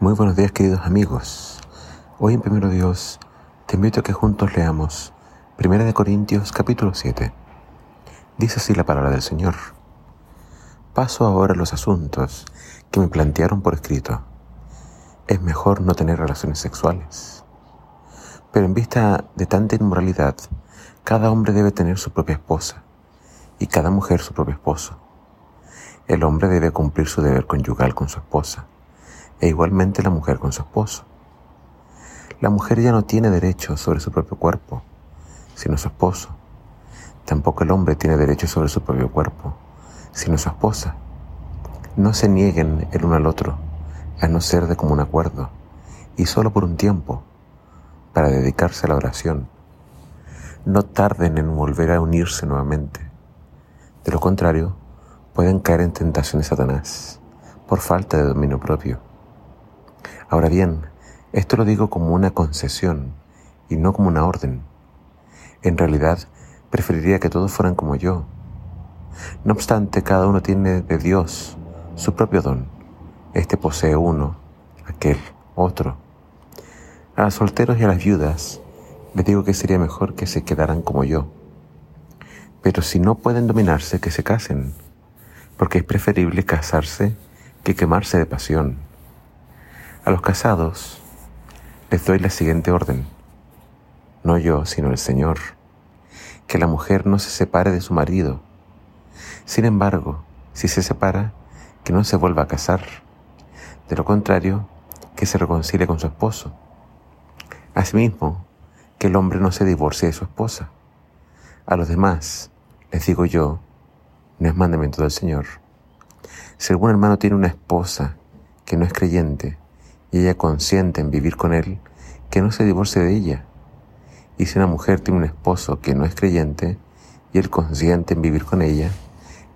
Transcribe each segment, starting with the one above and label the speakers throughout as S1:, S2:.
S1: Muy buenos días queridos amigos. Hoy en Primero Dios te invito a que juntos leamos Primera de Corintios capítulo 7. Dice así la palabra del Señor. Paso ahora a los asuntos que me plantearon por escrito. Es mejor no tener relaciones sexuales. Pero en vista de tanta inmoralidad, cada hombre debe tener su propia esposa y cada mujer su propio esposo. El hombre debe cumplir su deber conyugal con su esposa e igualmente la mujer con su esposo. La mujer ya no tiene derecho sobre su propio cuerpo, sino su esposo. Tampoco el hombre tiene derecho sobre su propio cuerpo, sino su esposa. No se nieguen el uno al otro, a no ser de común acuerdo, y solo por un tiempo, para dedicarse a la oración. No tarden en volver a unirse nuevamente. De lo contrario, pueden caer en tentación de Satanás por falta de dominio propio. Ahora bien, esto lo digo como una concesión y no como una orden. En realidad, preferiría que todos fueran como yo. No obstante, cada uno tiene de Dios su propio don. Este posee uno, aquel, otro. A los solteros y a las viudas les digo que sería mejor que se quedaran como yo. Pero si no pueden dominarse, que se casen, porque es preferible casarse que quemarse de pasión. A los casados les doy la siguiente orden. No yo, sino el Señor. Que la mujer no se separe de su marido. Sin embargo, si se separa, que no se vuelva a casar. De lo contrario, que se reconcilie con su esposo. Asimismo, que el hombre no se divorcie de su esposa. A los demás, les digo yo, no es mandamiento del Señor. Si algún hermano tiene una esposa que no es creyente, y ella consiente en vivir con él, que no se divorcie de ella. Y si una mujer tiene un esposo que no es creyente y él consiente en vivir con ella,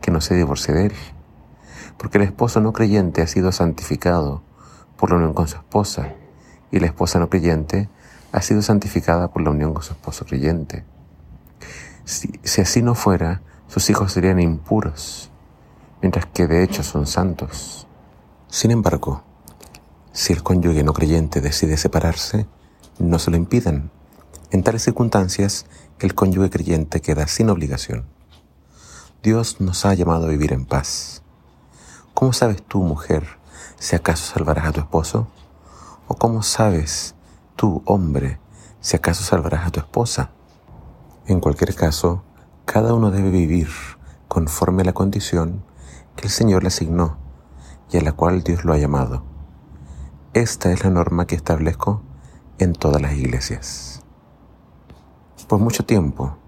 S1: que no se divorcie de él. Porque el esposo no creyente ha sido santificado por la unión con su esposa y la esposa no creyente ha sido santificada por la unión con su esposo creyente. Si, si así no fuera, sus hijos serían impuros, mientras que de hecho son santos. Sin embargo, si el cónyuge no creyente decide separarse, no se lo impidan. En tales circunstancias, el cónyuge creyente queda sin obligación. Dios nos ha llamado a vivir en paz. ¿Cómo sabes tú, mujer, si acaso salvarás a tu esposo? ¿O cómo sabes tú, hombre, si acaso salvarás a tu esposa? En cualquier caso, cada uno debe vivir conforme a la condición que el Señor le asignó y a la cual Dios lo ha llamado. Esta es la norma que establezco en todas las iglesias. Por mucho tiempo,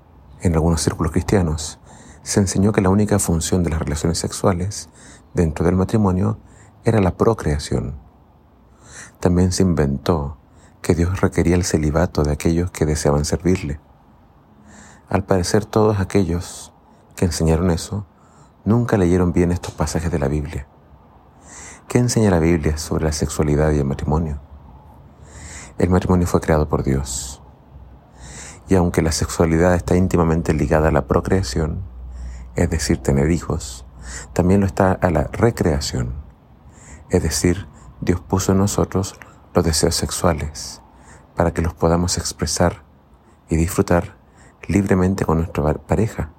S1: en algunos círculos cristianos, se enseñó que la única función de las relaciones sexuales dentro del matrimonio era la procreación. También se inventó que Dios requería el celibato de aquellos que deseaban servirle. Al parecer todos aquellos que enseñaron eso nunca leyeron bien estos pasajes de la Biblia. ¿Qué enseña la Biblia sobre la sexualidad y el matrimonio? El matrimonio fue creado por Dios. Y aunque la sexualidad está íntimamente ligada a la procreación, es decir, tener hijos, también lo está a la recreación. Es decir, Dios puso en nosotros los deseos sexuales para que los podamos expresar y disfrutar libremente con nuestra pareja.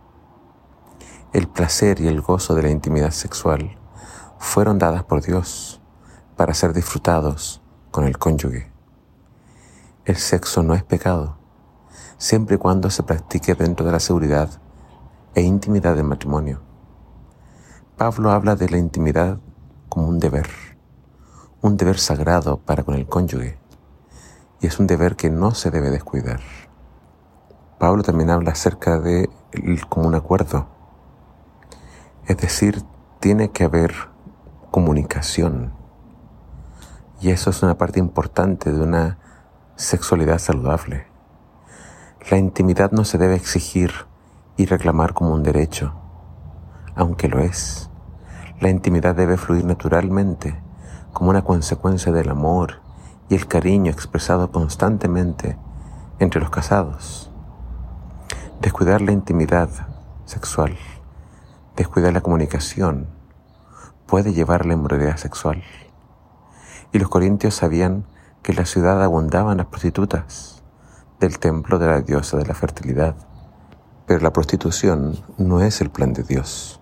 S1: El placer y el gozo de la intimidad sexual fueron dadas por Dios para ser disfrutados con el cónyuge. El sexo no es pecado, siempre y cuando se practique dentro de la seguridad e intimidad del matrimonio. Pablo habla de la intimidad como un deber, un deber sagrado para con el cónyuge, y es un deber que no se debe descuidar. Pablo también habla acerca de como un acuerdo, es decir, tiene que haber comunicación. Y eso es una parte importante de una sexualidad saludable. La intimidad no se debe exigir y reclamar como un derecho, aunque lo es. La intimidad debe fluir naturalmente como una consecuencia del amor y el cariño expresado constantemente entre los casados. Descuidar la intimidad sexual, descuidar la comunicación, puede llevar a la inmoralidad sexual. Y los corintios sabían que en la ciudad abundaban las prostitutas del templo de la diosa de la fertilidad. Pero la prostitución no es el plan de Dios.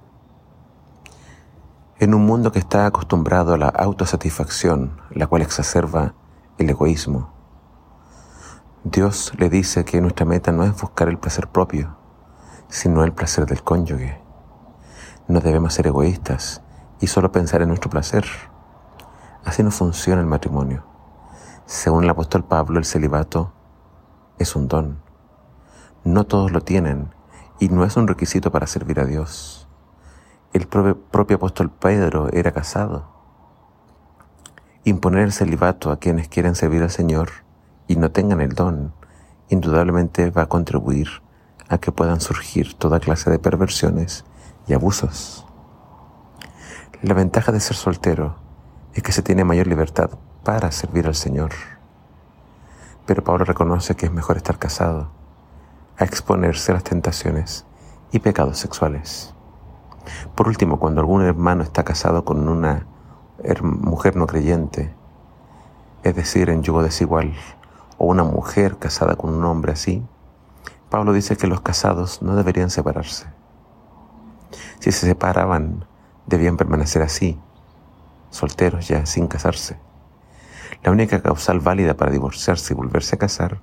S1: En un mundo que está acostumbrado a la autosatisfacción, la cual exacerba el egoísmo, Dios le dice que nuestra meta no es buscar el placer propio, sino el placer del cónyuge. No debemos ser egoístas y solo pensar en nuestro placer. Así no funciona el matrimonio. Según el apóstol Pablo, el celibato es un don. No todos lo tienen y no es un requisito para servir a Dios. El propio, apóstol Pedro era casado. Imponer el celibato a quienes quieren servir al Señor y no tengan el don, indudablemente va a contribuir a que puedan surgir toda clase de perversiones y abusos. La ventaja de ser soltero es que se tiene mayor libertad para servir al Señor. Pero Pablo reconoce que es mejor estar casado a exponerse a las tentaciones y pecados sexuales. Por último, cuando algún hermano está casado con una mujer no creyente, es decir, en yugo desigual, o una mujer casada con un hombre así, Pablo dice que los casados no deberían separarse. Si se separaban, debían permanecer así, solteros ya, sin casarse. La única causal válida para divorciarse y volverse a casar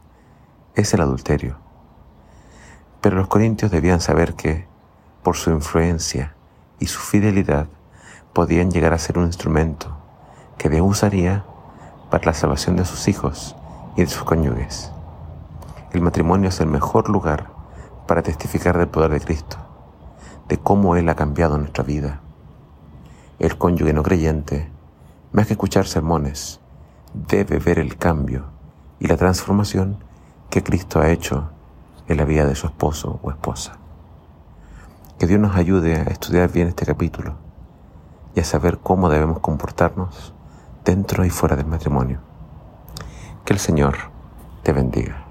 S1: es el adulterio. Pero los corintios debían saber que, por su influencia y su fidelidad, podían llegar a ser un instrumento que Dios usaría para la salvación de sus hijos y de sus cónyuges. El matrimonio es el mejor lugar para testificar del poder de Cristo, de cómo Él ha cambiado nuestra vida. El cónyuge no creyente, más que escuchar sermones, debe ver el cambio y la transformación que Cristo ha hecho en la vida de su esposo o esposa. Que Dios nos ayude a estudiar bien este capítulo y a saber cómo debemos comportarnos dentro y fuera del matrimonio. Que el Señor te bendiga.